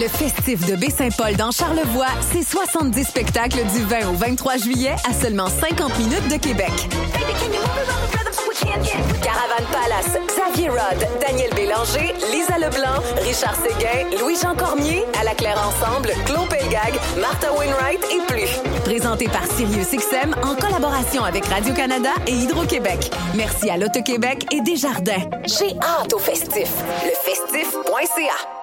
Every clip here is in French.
Le festif de Baie-Saint-Paul dans Charlevoix, c'est 70 spectacles du 20 au 23 juillet à seulement 50 minutes de Québec. Caravane Palace, Xavier Rod, Daniel Bélanger, Lisa Leblanc, Richard Séguin, Louis-Jean Cormier, À la Claire Ensemble, Claude Pelgag, Martha Wainwright et plus. Présenté par SiriusXM en collaboration avec Radio-Canada et Hydro-Québec. Merci à l'Auto-Québec et Desjardins. J'ai hâte au festif. Lefestif.ca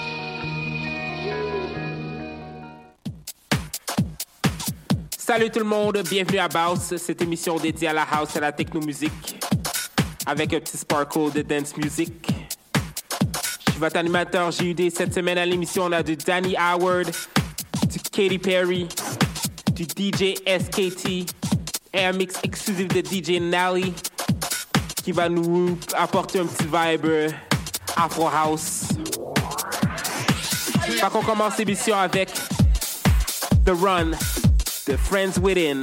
Salut tout le monde, bienvenue à Baus, cette émission dédiée à la house et à la techno-musique, avec un petit sparkle de dance music. Je suis votre animateur JUD. Cette semaine à l'émission, on a du Danny Howard, du Katy Perry, du DJ SKT, et un mix exclusif de DJ Nally, qui va nous apporter un petit vibe euh, Afro House. Fait qu'on commence l'émission avec The Run de Friends Within.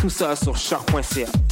Tout ça sur choc.ca.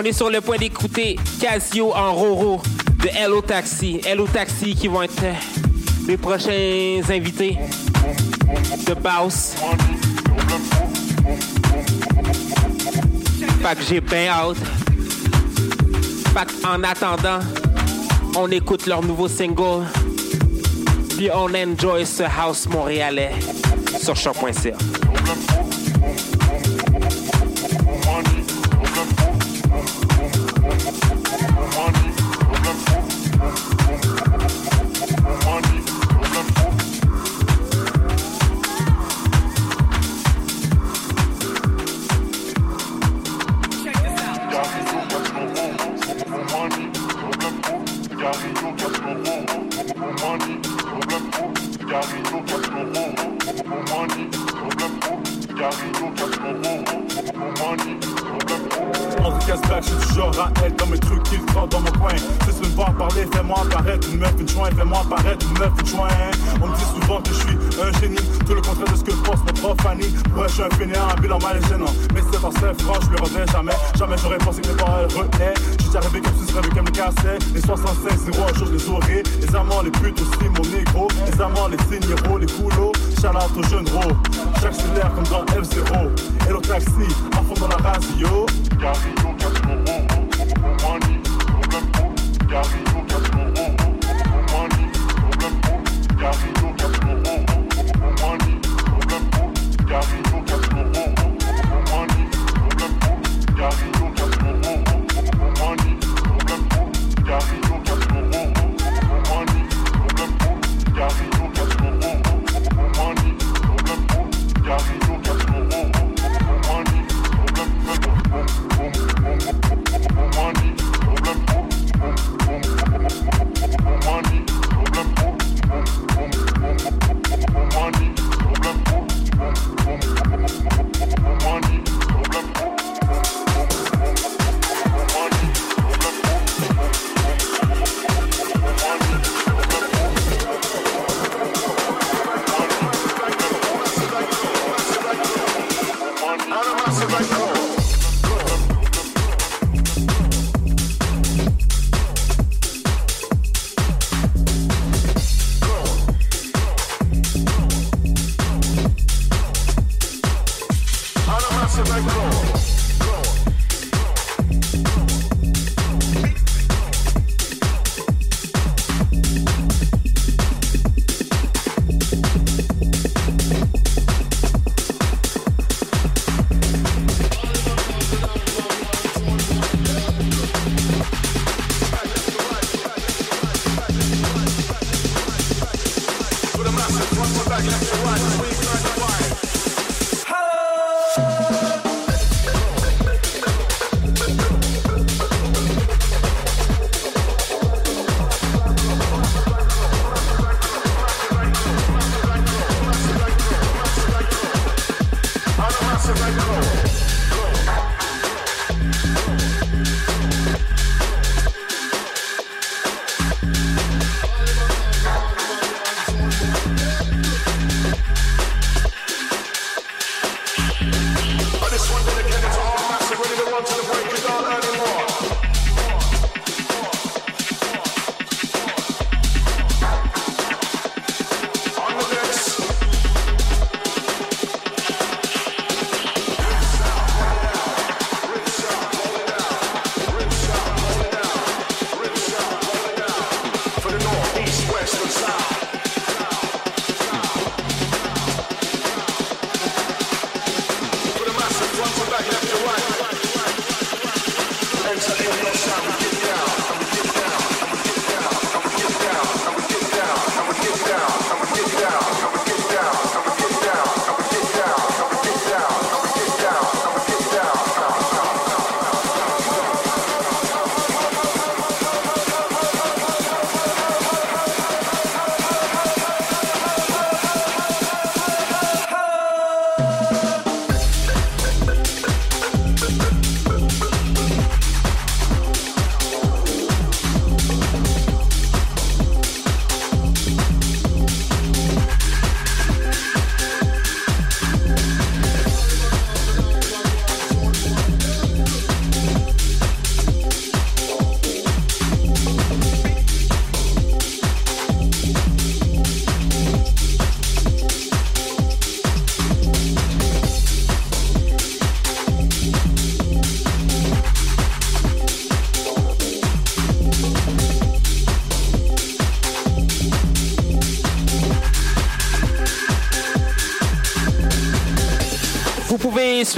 On est sur le point d'écouter Casio en Roro de Hello Taxi. Hello Taxi qui vont être les prochains invités de Baus. Fait que j'ai bien hâte. Fait en attendant, on écoute leur nouveau single. Puis on enjoy ce house montréalais sur choc.ca.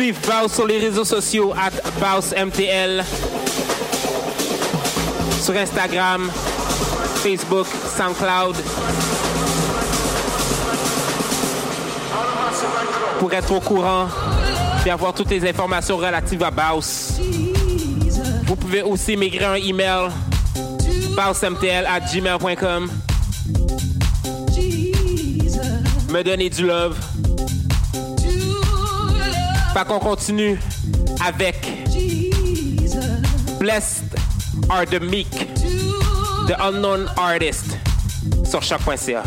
suivre Baus sur les réseaux sociaux at MTL sur Instagram, Facebook, SoundCloud. Pour être au courant et avoir toutes les informations relatives à Baus. Vous pouvez aussi m'écrire un email bausmtl at gmail.com. Me donner du love. Fait qu'on continue avec Blessed are the meek, the unknown artist sur choc.ca.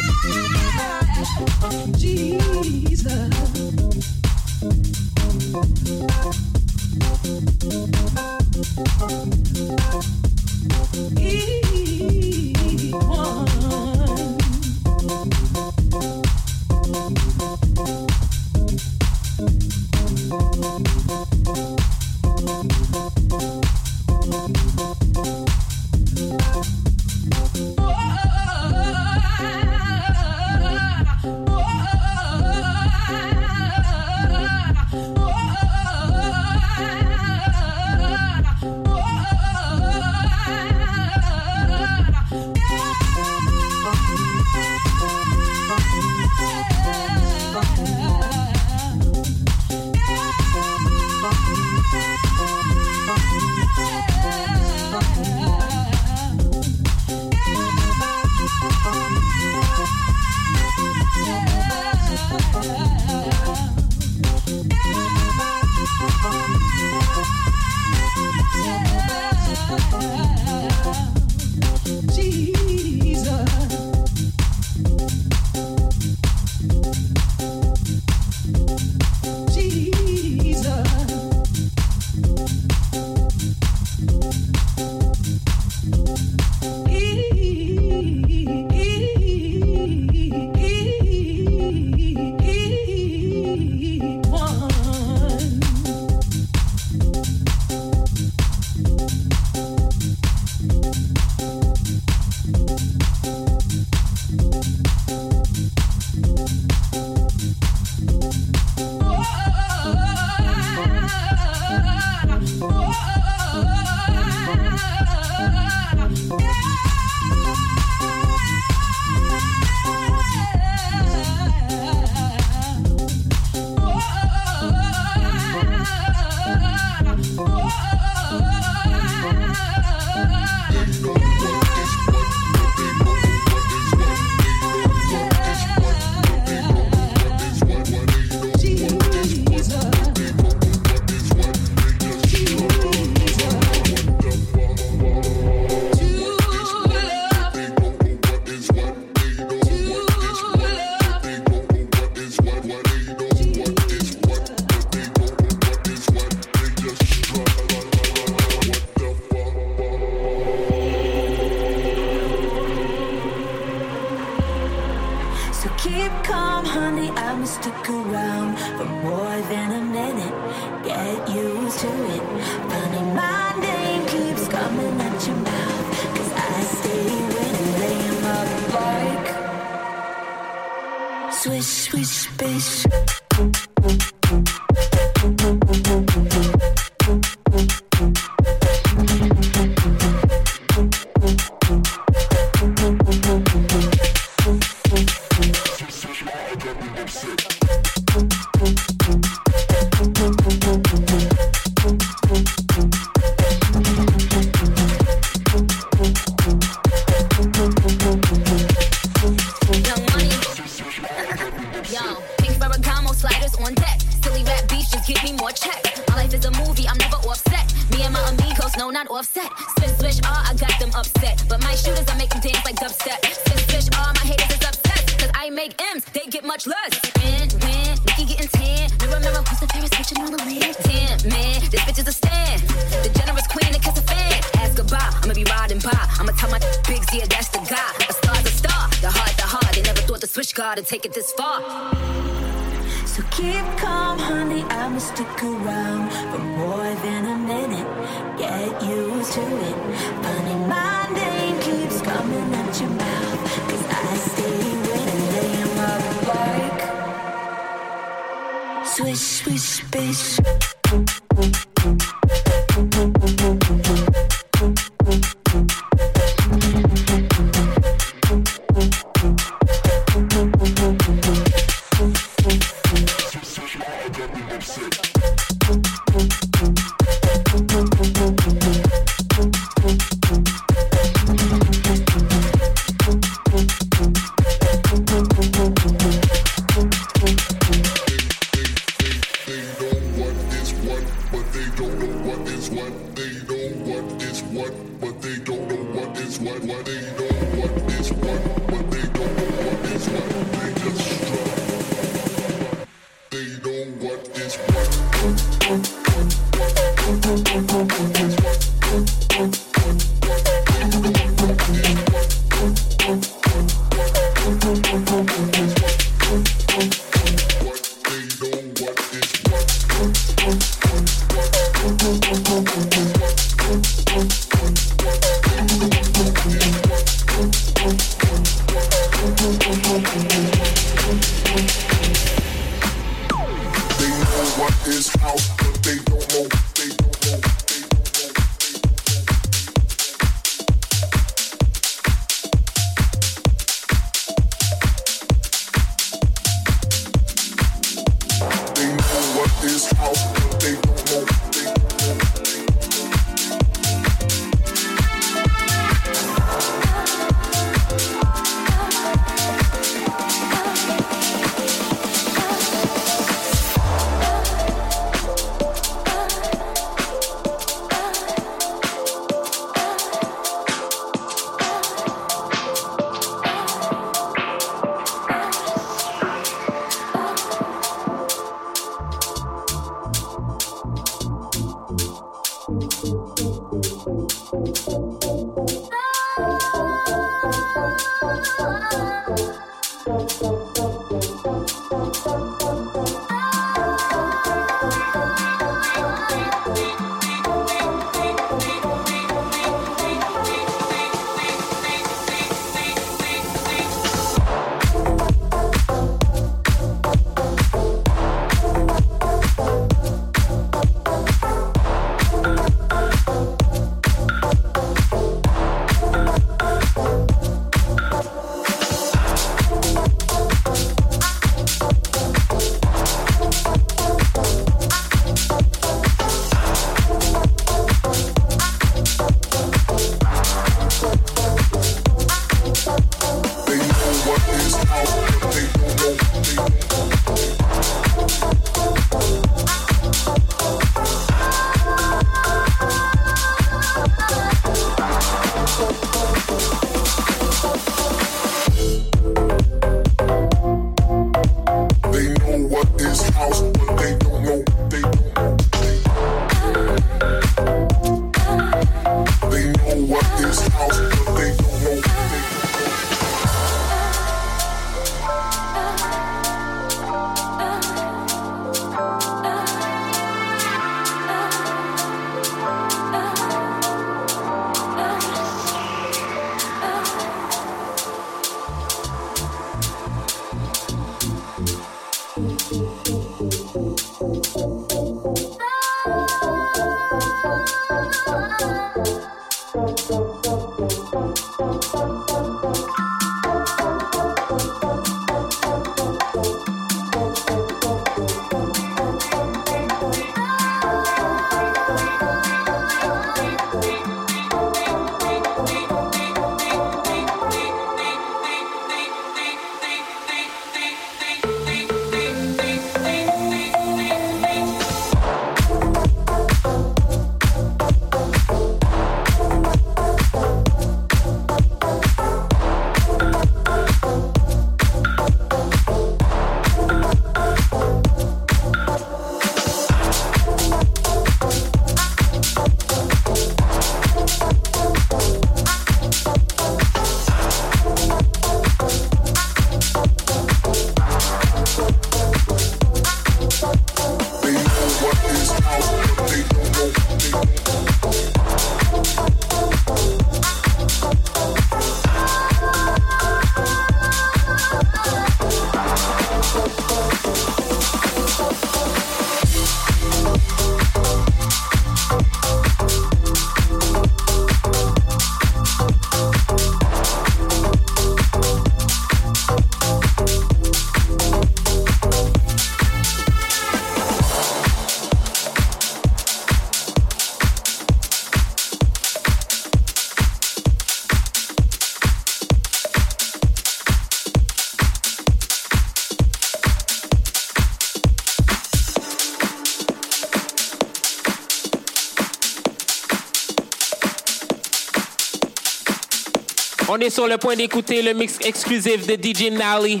On est sur le point d'écouter le mix exclusif de DJ Nally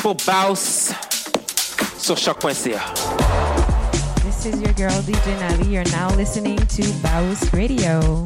pour Baus sur choc.ca. This is your girl DJ Nally. You're now listening to Baus Radio.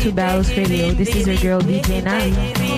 To Battles Radio. This is your girl DJ Nali.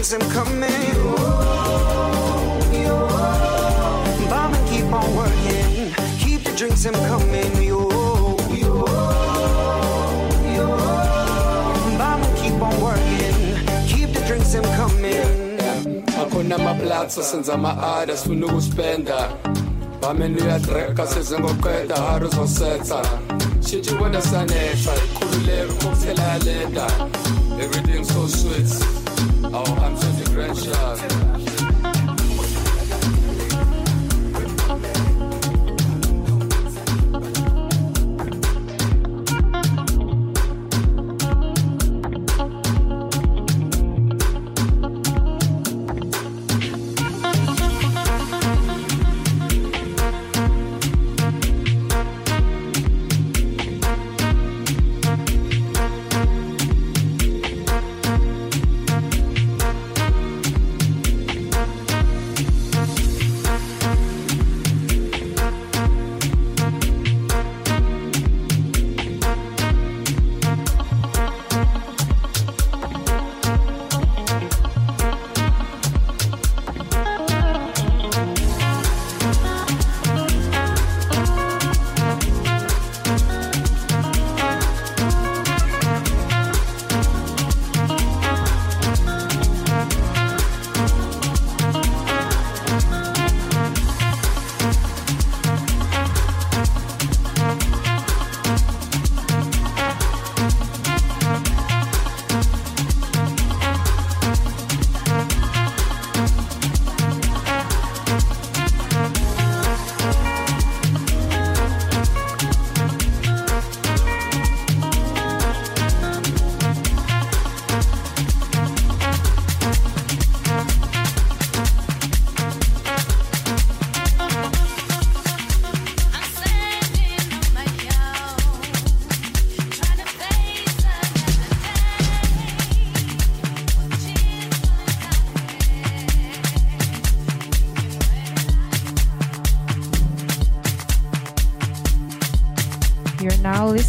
things I'm coming. Yo, yo. Bob and keep on working. Keep the drinks I'm coming. Yo, yo, yo. Bob keep on working. Keep the drinks I'm coming. Akhona amaplatz asenza ama-orders funa ukuspenda bameni uyadreka sezingoqeda hari uzosetha shintshi ibona sanehla ikhululeka ukukuthela yalenda everything so sweet Oh, I'm such a great shot.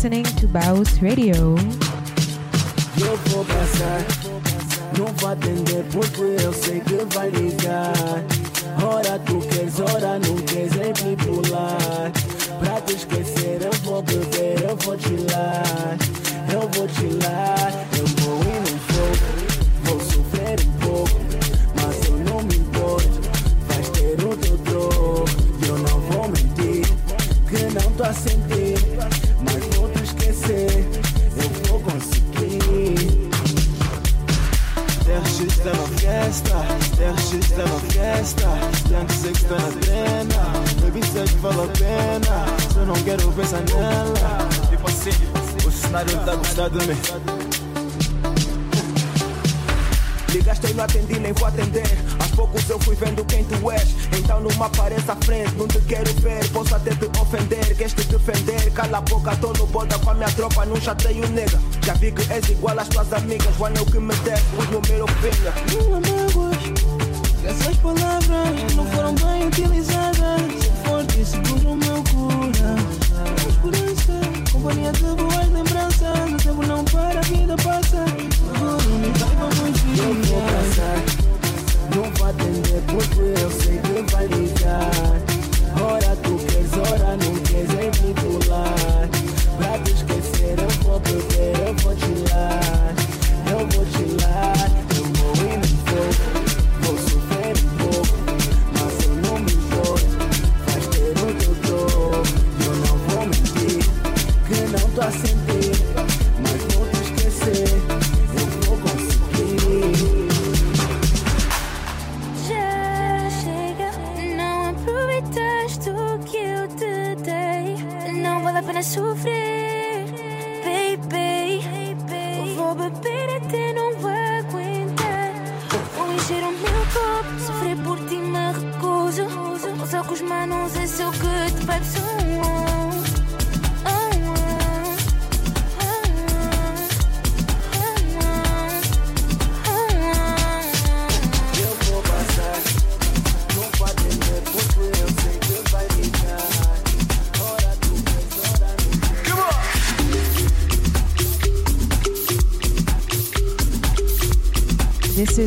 Listening to Baus Radio. Tu queres, não queres, é bipolar. Pra te esquecer, à frente, não te quero ver. Posso até te ofender, queres te defender. Cala a boca, tô no boda com a minha tropa, não chateio nega. Já vi que és igual às tuas amigas. É o que me der, os número filha. Não mágoas Essas palavras não foram bem utilizadas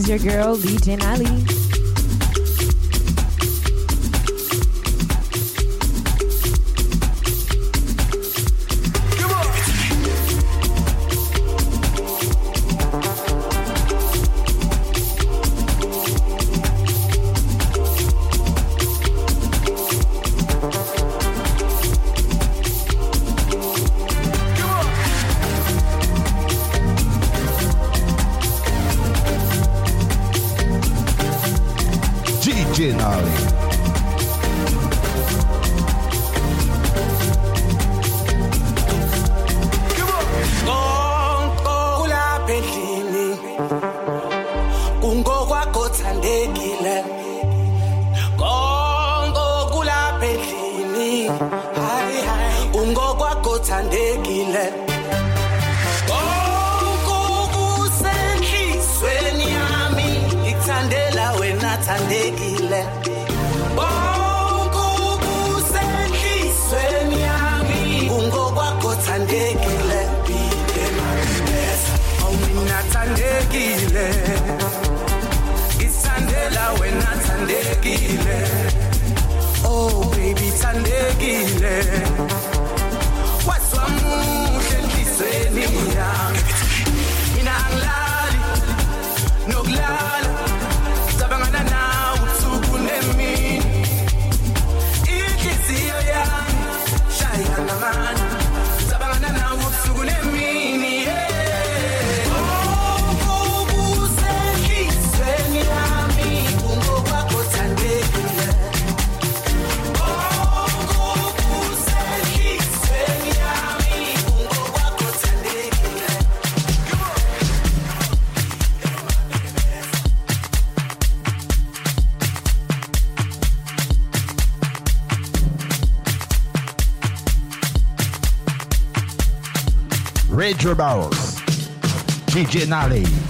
your girl, DJ Nali. Radio Barrels. DJ Nali.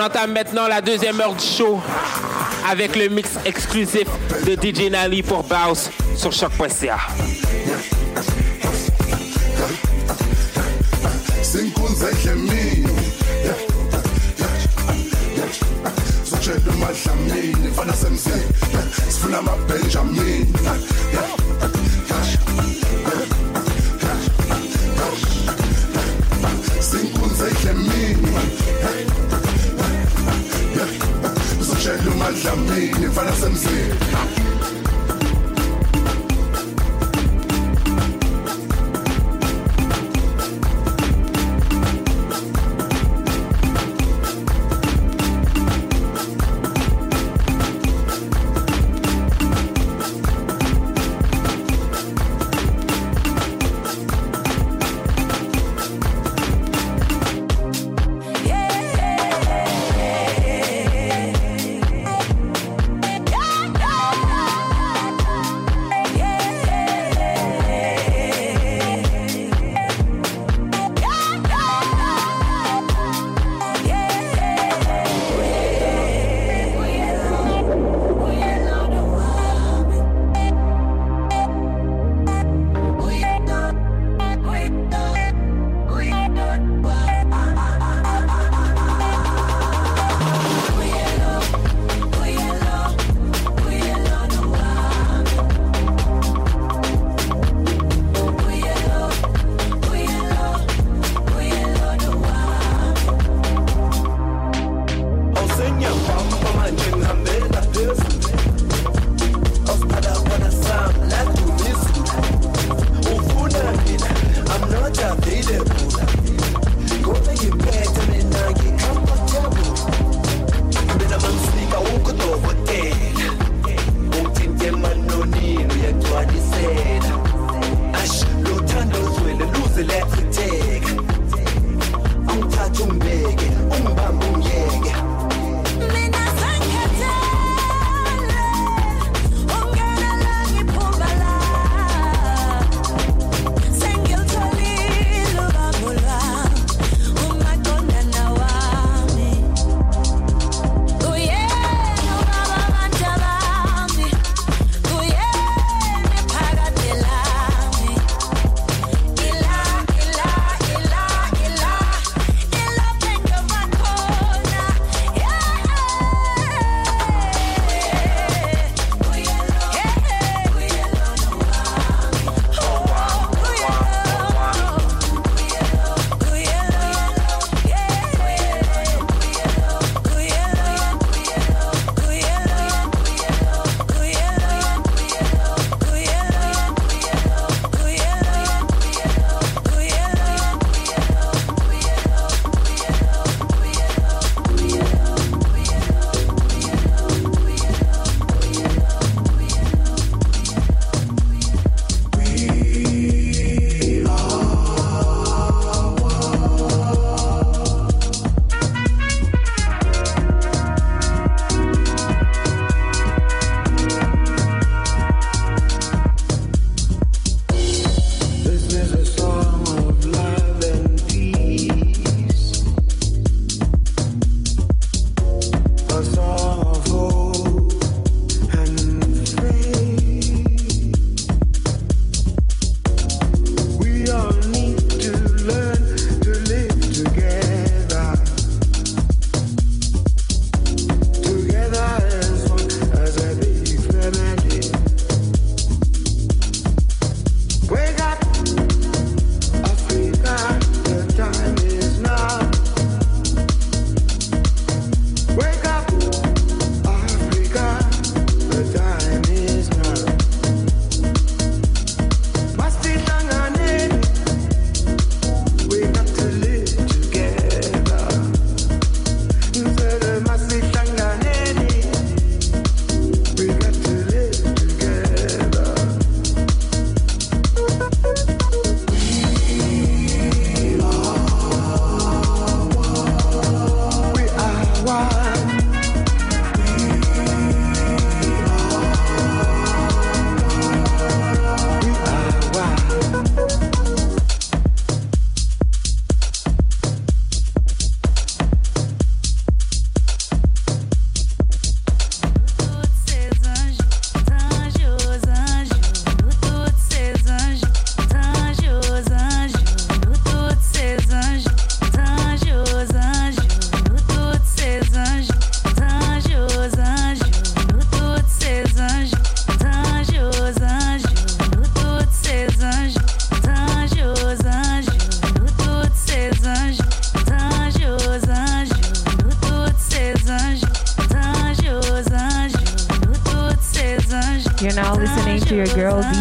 On entame maintenant la deuxième heure du show avec le mix exclusif de DJ Nali pour Baus sur choc.ca.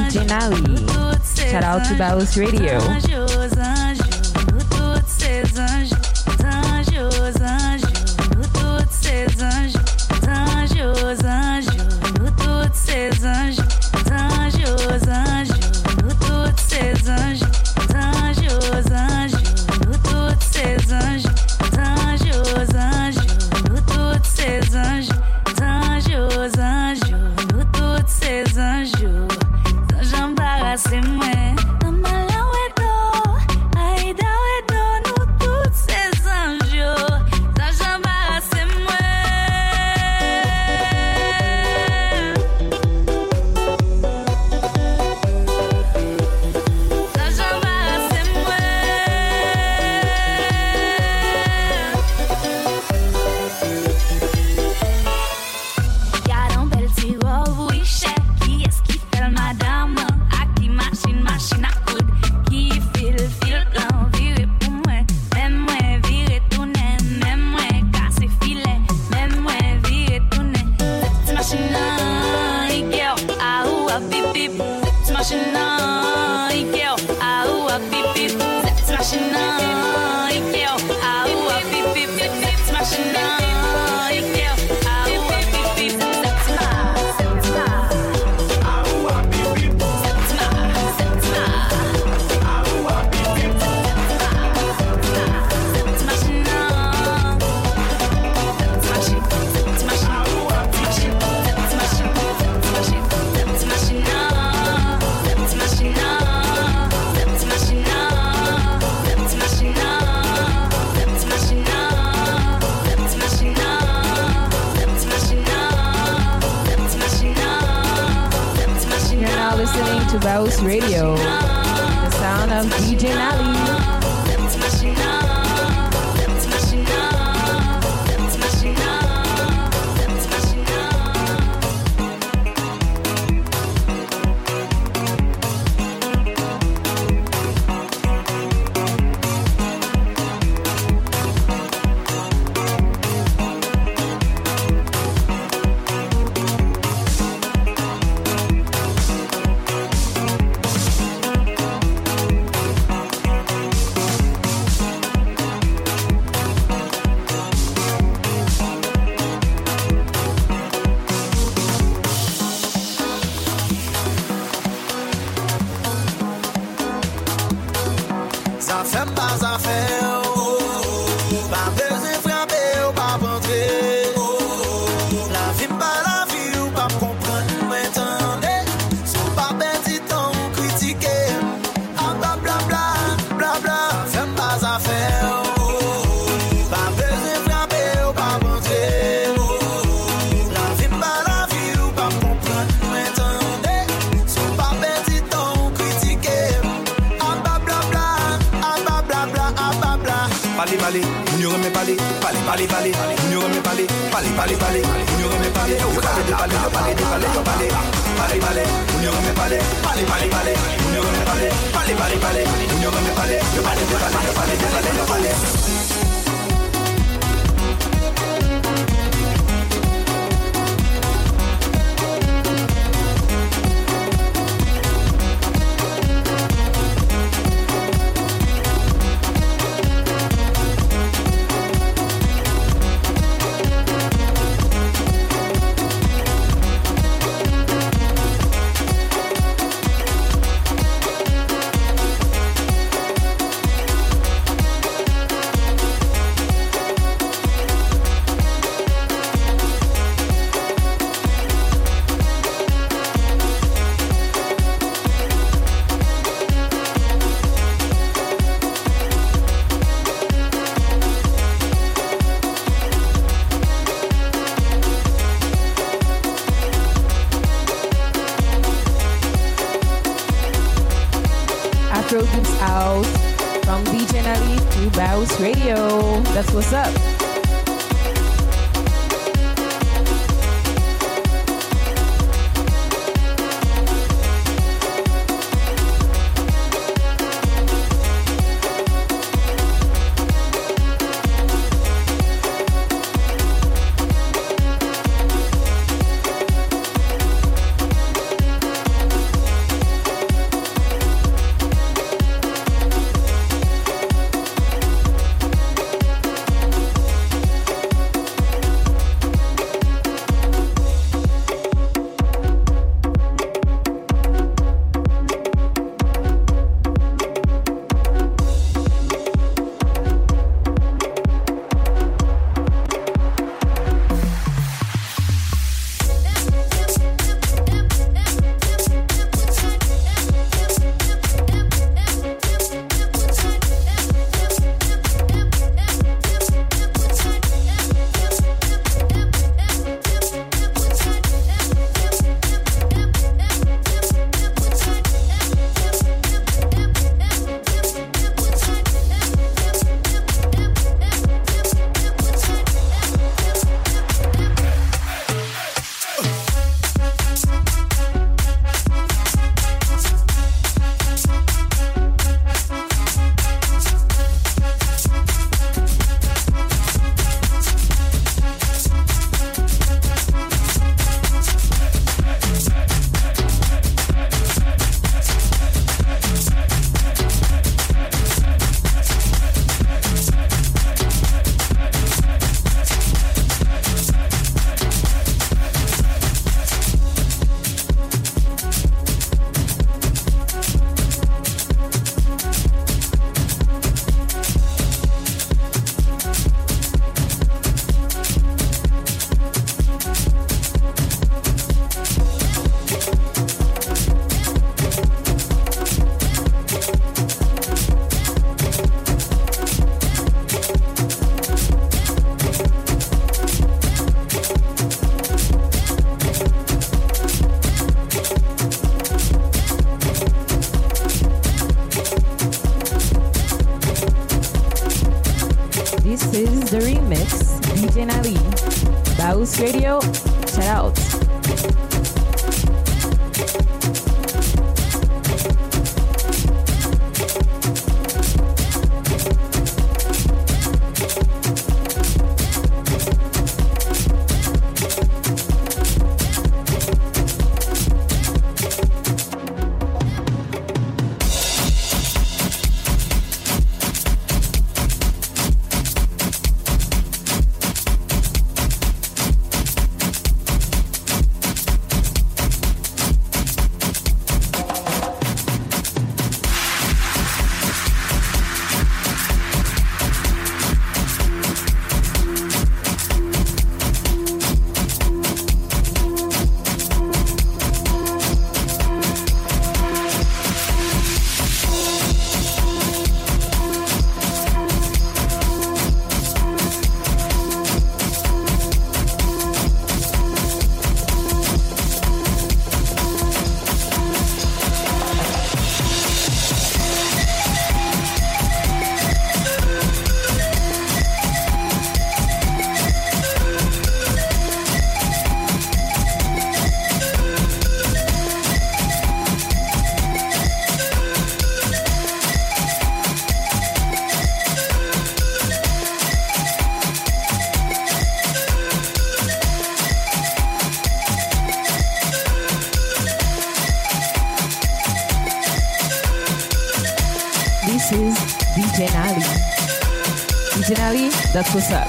Janawi. Shout out to Bells Radio. vale, vale, vale, vale, unión me vale, vale, vale, vale, unión me vale, vale, vale, vale, unión me vale, yo vale, yo vale, yo vale, yo vale, yo vale. That's what's up.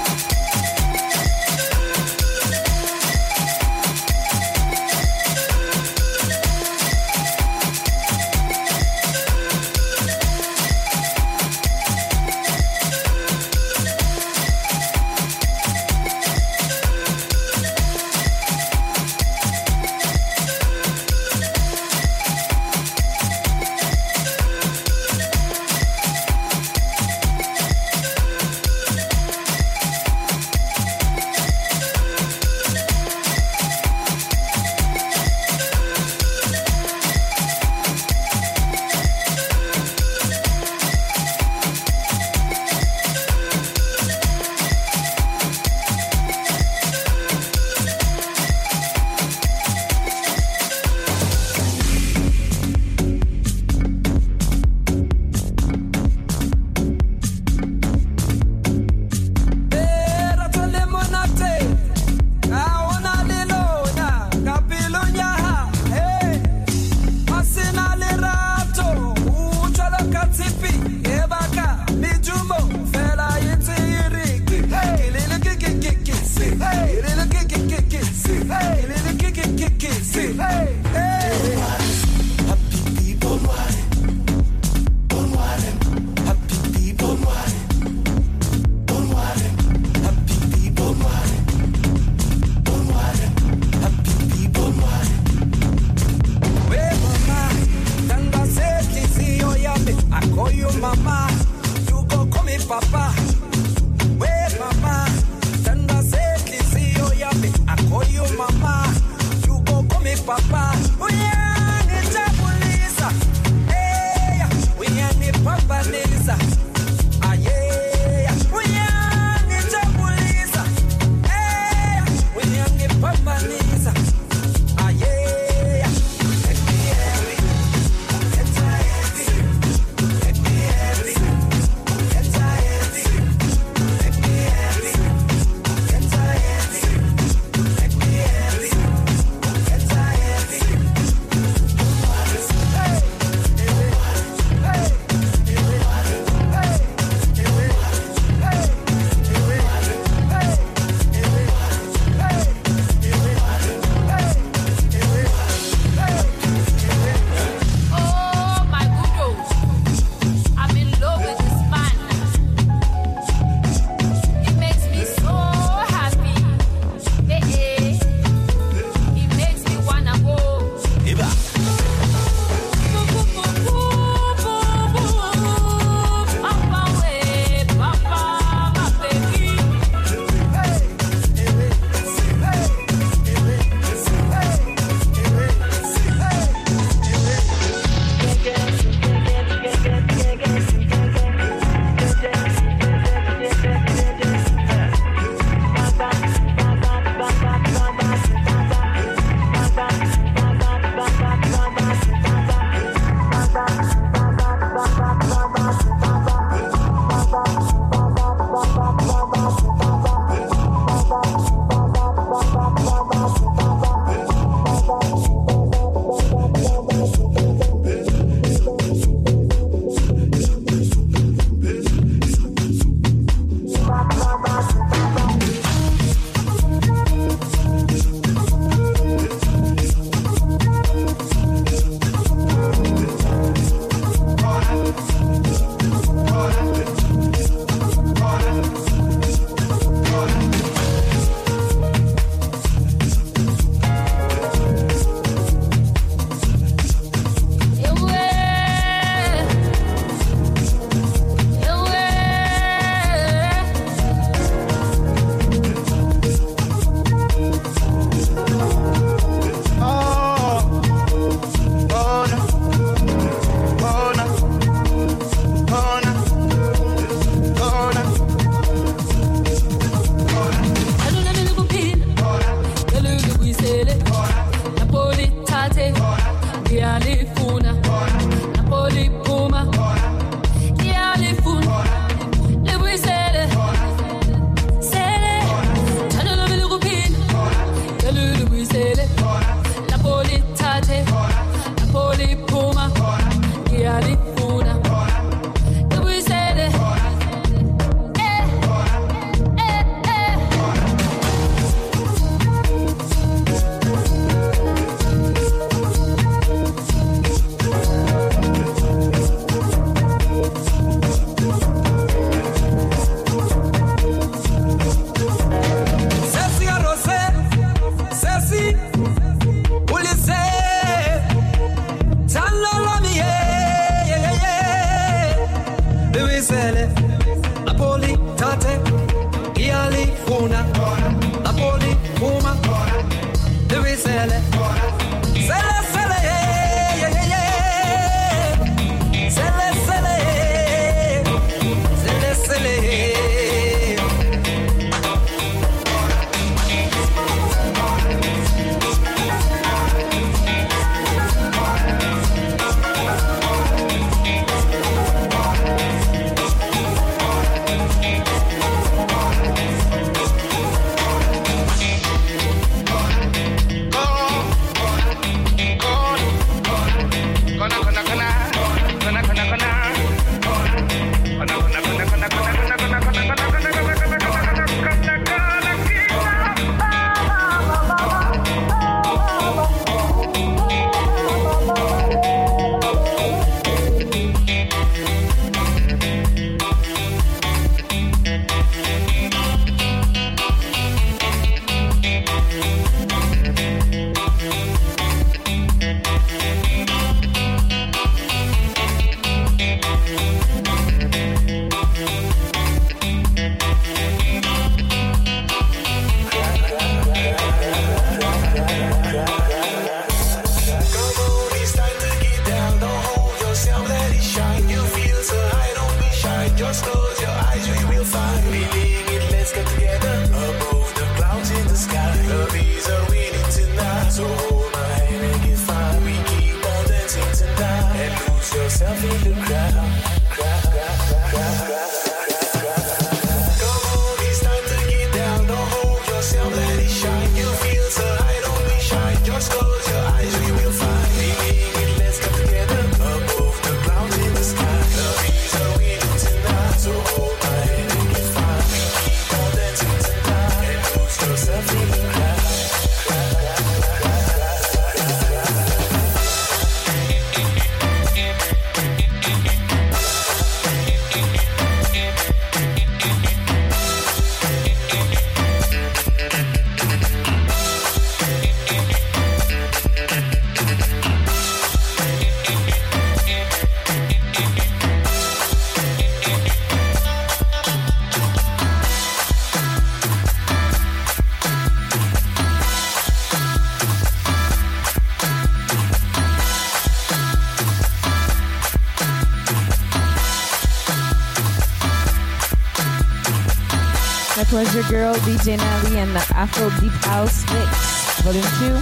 was your girl, DJ Nelly, and the Afro Deep House Mix, Volume 2.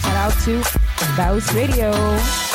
Shout out to Bouse Radio.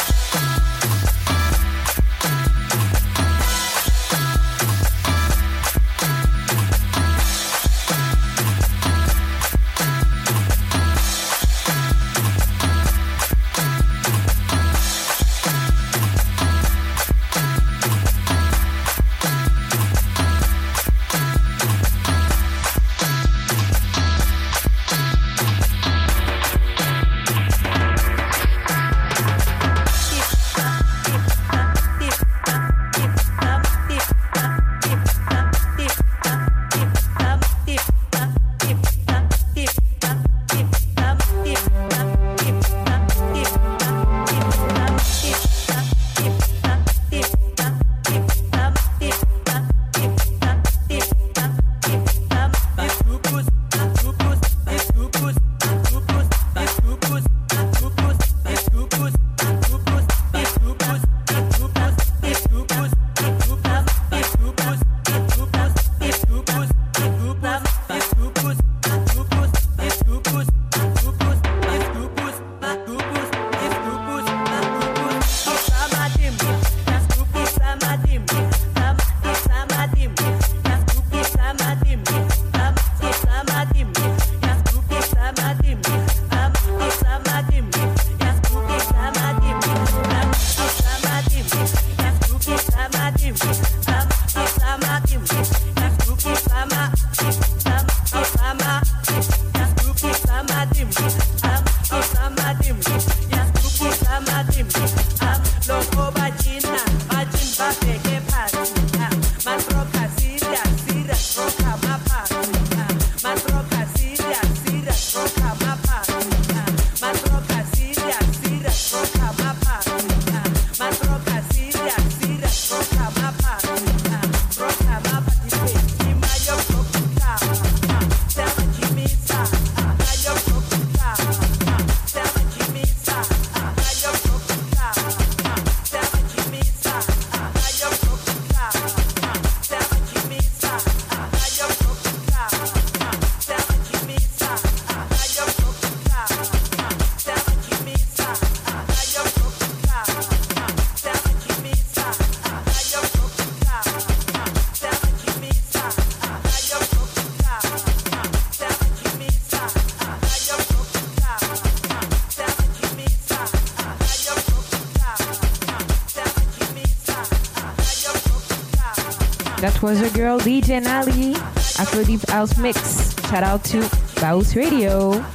Was your girl DJ Nali. Afro Deep House Mix. Shout out to Baus Radio.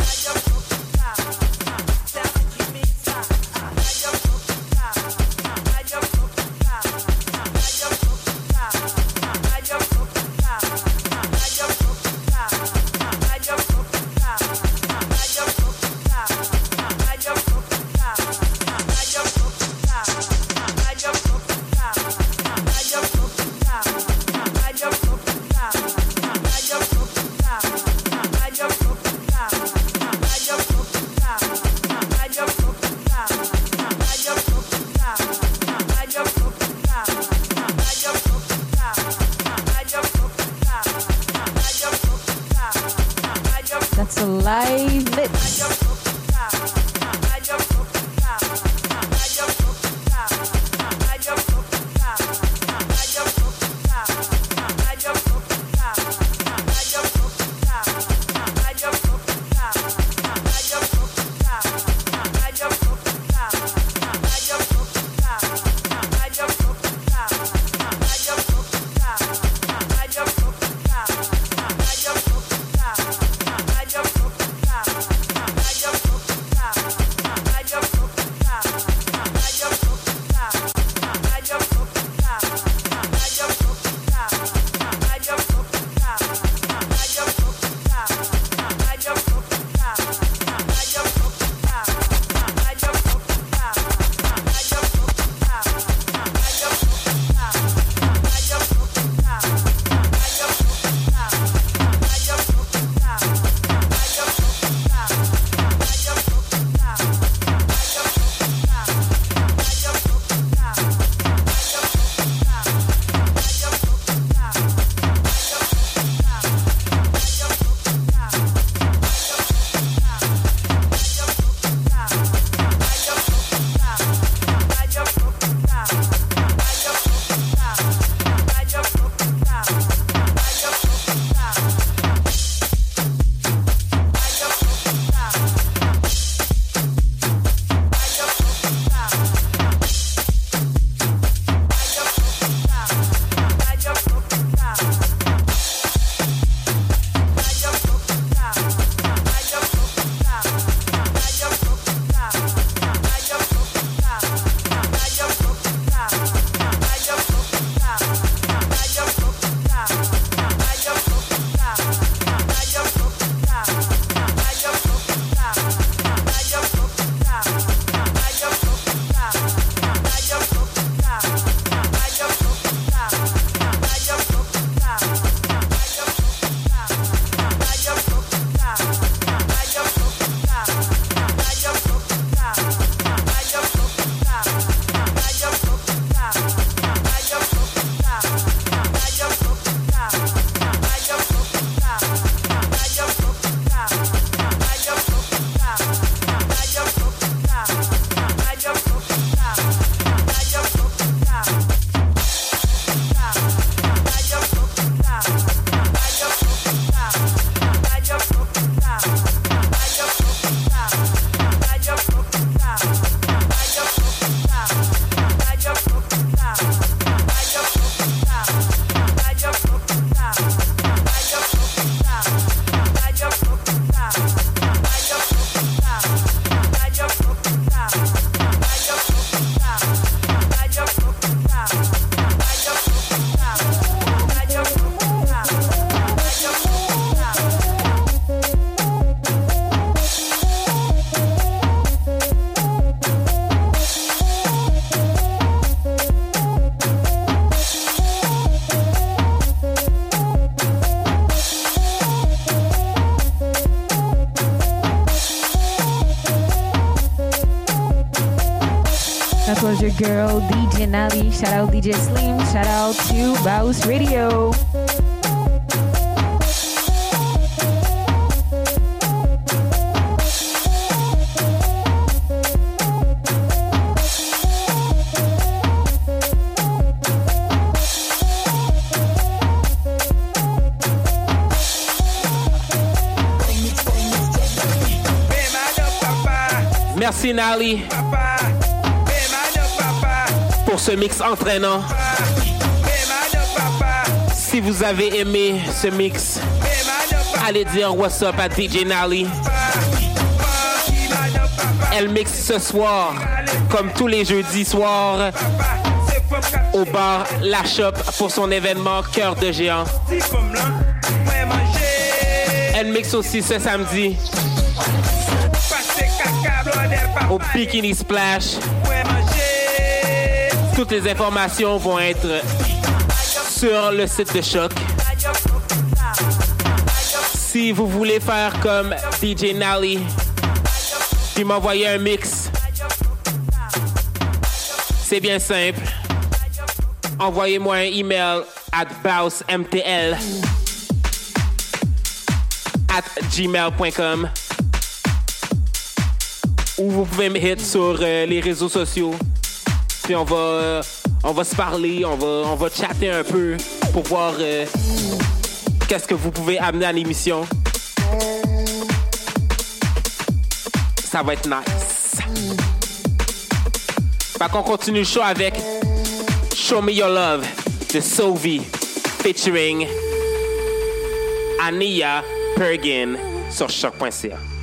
Girl, DJ Nali. Shout out DJ Slim. Shout out to Baus Radio. Merci Nali ce mix entraînant. Si vous avez aimé ce mix, allez dire what's up à DJ Nally. Elle mixe ce soir, comme tous les jeudis soirs, au bar La Shop pour son événement Cœur de Géant. Elle mixe aussi ce samedi au Bikini Splash. Toutes les informations vont être sur le site de Choc. Si vous voulez faire comme DJ Nally, puis m'envoyer un mix, c'est bien simple. Envoyez-moi un email at bousmtl at gmail.com ou vous pouvez me hit sur euh, les réseaux sociaux. Puis on va, euh, on va se parler, on va, on va chatter un peu pour voir euh, qu'est-ce que vous pouvez amener à l'émission. Ça va être nice. Fait qu'on continue le show avec Show Me Your Love de Sovi featuring Ania Pergin sur choc.ca.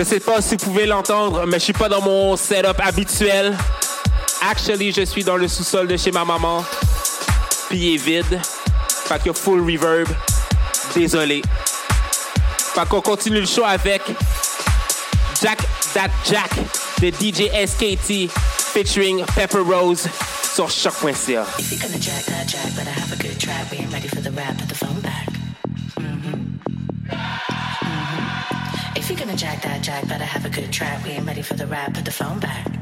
Je sais pas si vous pouvez l'entendre, mais je suis pas dans mon setup habituel. Actually, je suis dans le sous-sol de chez ma maman. Puis il est vide. Fait qu'il y a full reverb. Désolé. Fait qu'on continue le show avec Jack That Jack de DJ SKT featuring Pepper Rose sur choc.ca. jack, better have a good track. We ain't ready for the rap, put the phone back.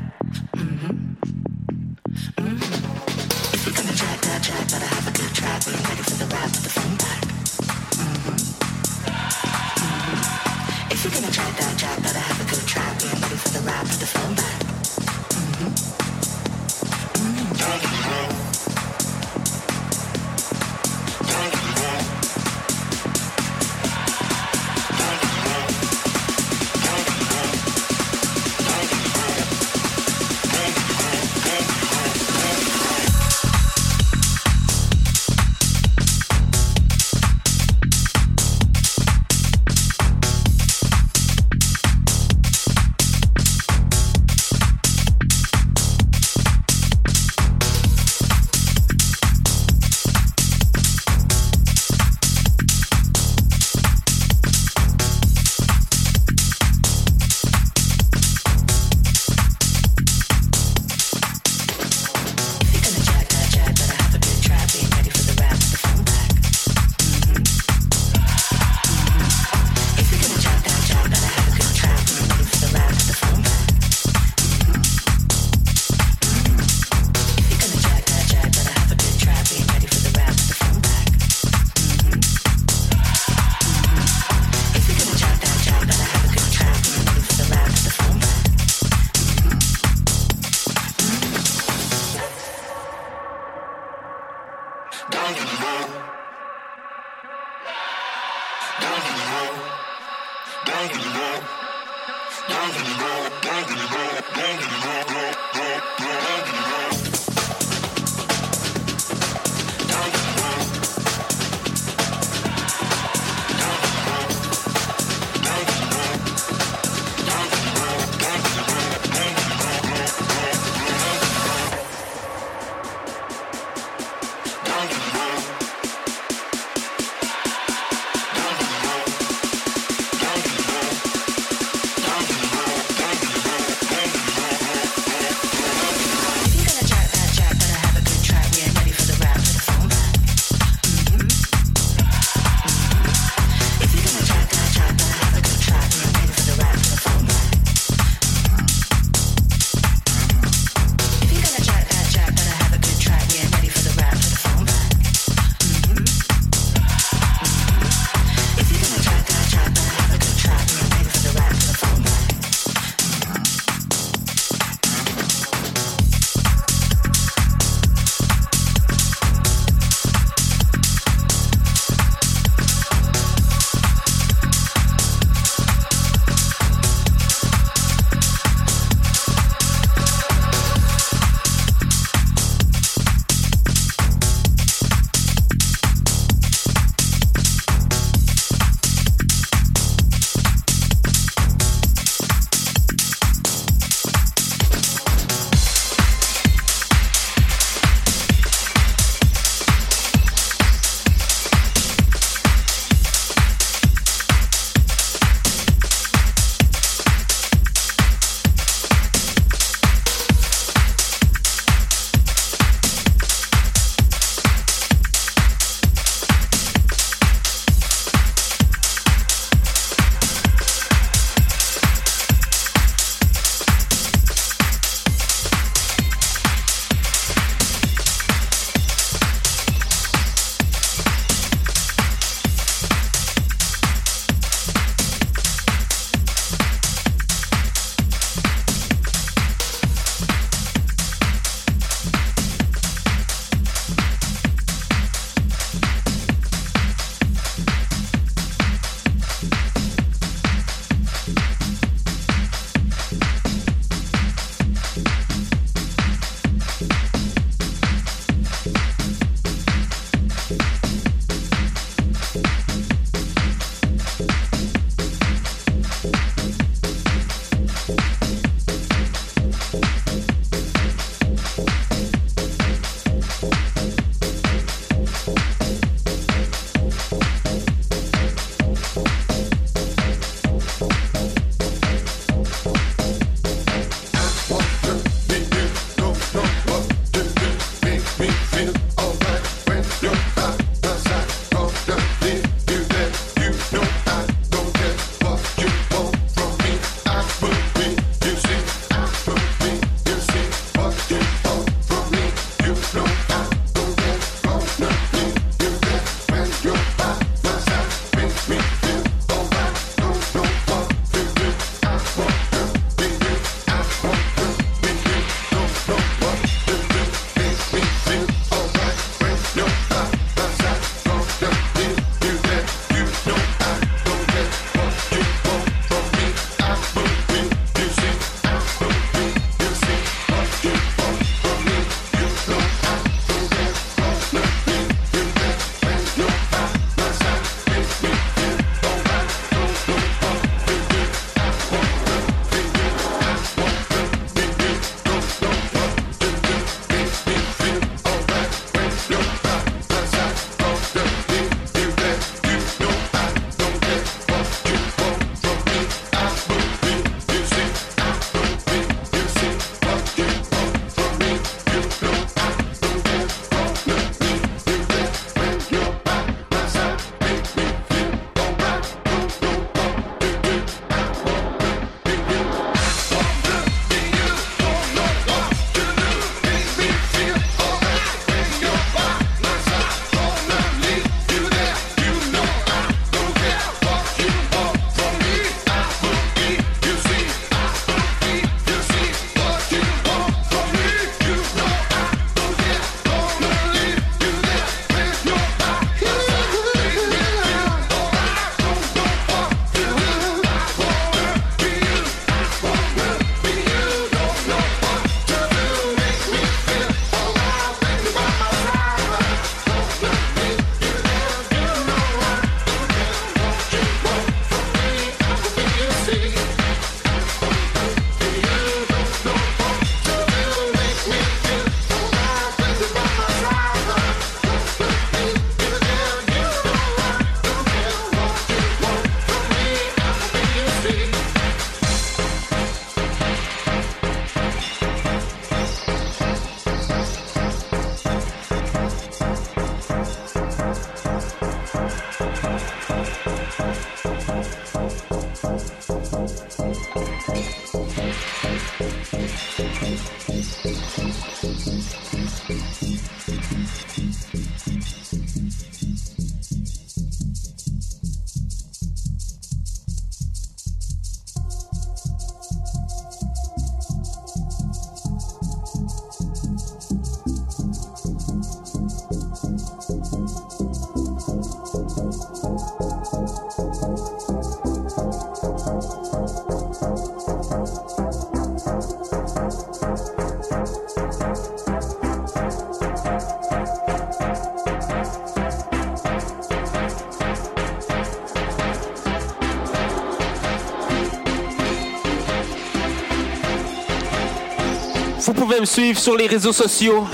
Pouvez me suivre sur les réseaux sociaux.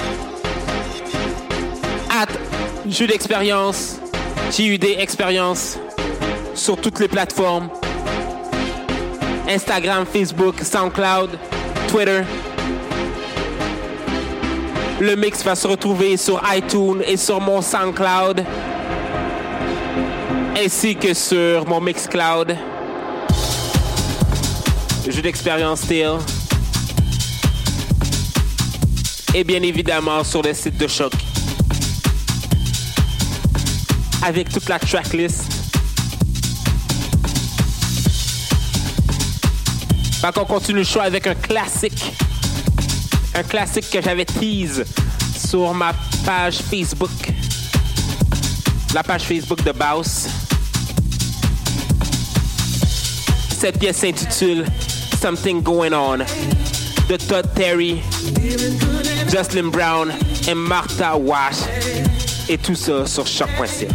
At Jus d'expérience. JUD Expérience. Sur toutes les plateformes. Instagram, Facebook, SoundCloud, Twitter. Le mix va se retrouver sur iTunes et sur mon SoundCloud. Ainsi que sur mon Mixcloud. Jeu d'expérience. Et bien évidemment sur le site de Choc. Avec toute la tracklist. Qu'on continue le show avec un classique. Un classique que j'avais tease sur ma page Facebook. La page Facebook de Baus. Cette pièce s'intitule Something Going On de Todd Terry, Jocelyn Brown et Martha Wash. Et tout ça sur choc.ca.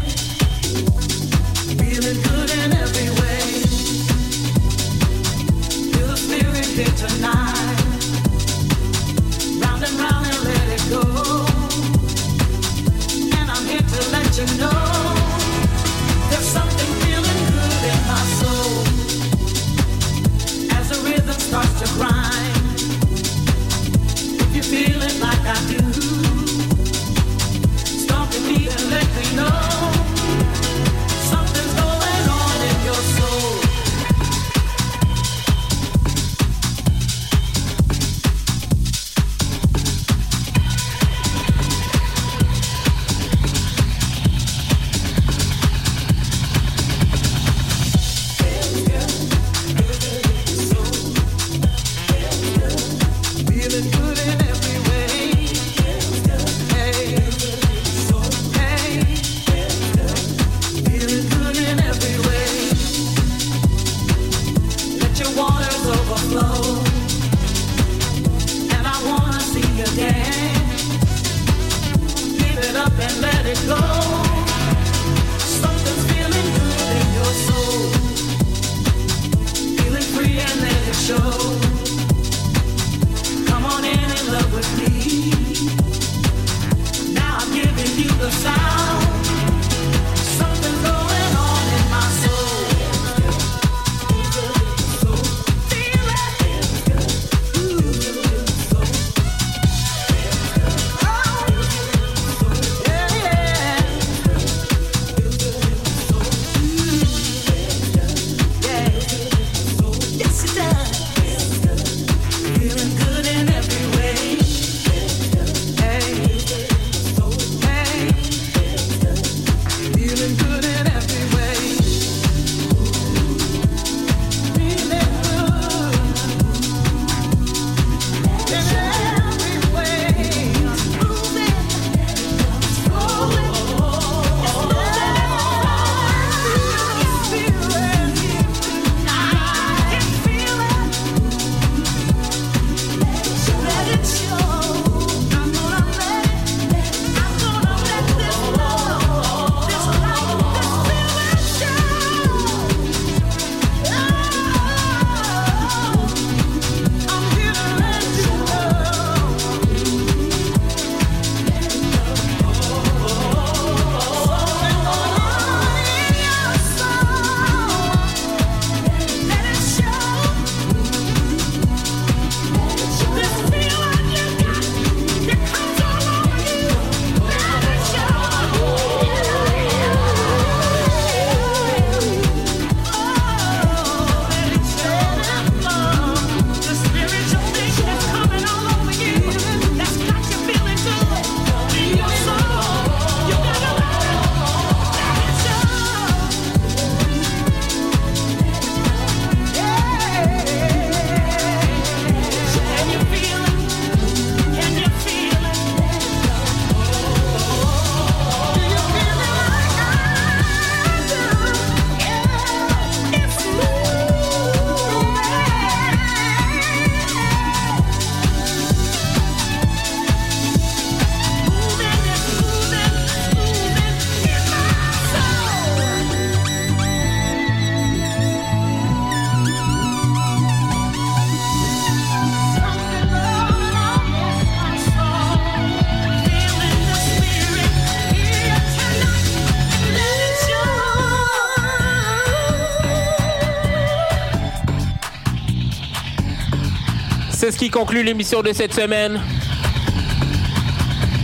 qui conclut l'émission de cette semaine.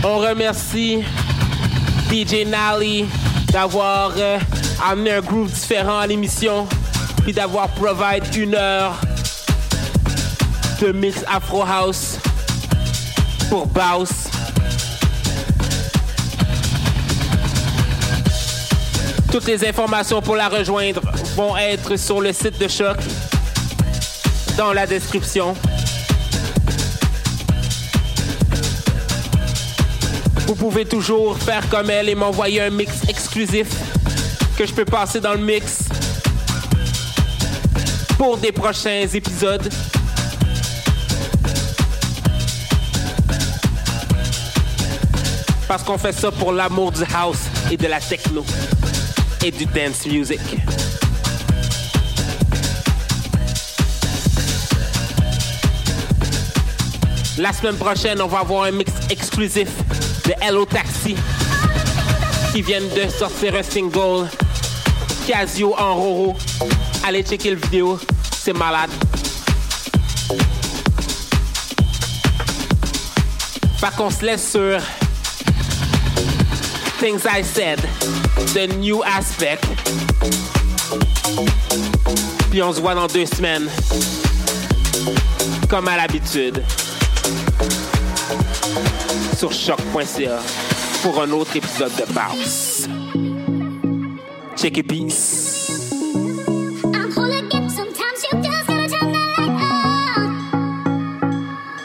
On remercie DJ Nally d'avoir euh, amené un groupe différent à l'émission, puis d'avoir provide une heure de mix Afro House pour Baus. Toutes les informations pour la rejoindre vont être sur le site de Choc, dans la description. Vous pouvez toujours faire comme elle et m'envoyer un mix exclusif que je peux passer dans le mix pour des prochains épisodes. Parce qu'on fait ça pour l'amour du house et de la techno et du dance music. La semaine prochaine, on va avoir un mix exclusif de Hello Taxi qui viennent de sortir un single Casio en Roro. Allez checker le vidéo, c'est malade. Fait qu'on se laisse sur Things I Said, The New Aspect. Puis on se voit dans deux semaines, comme à l'habitude, sur choc.ca pour un autre épisode de Bounce. Check it, peace.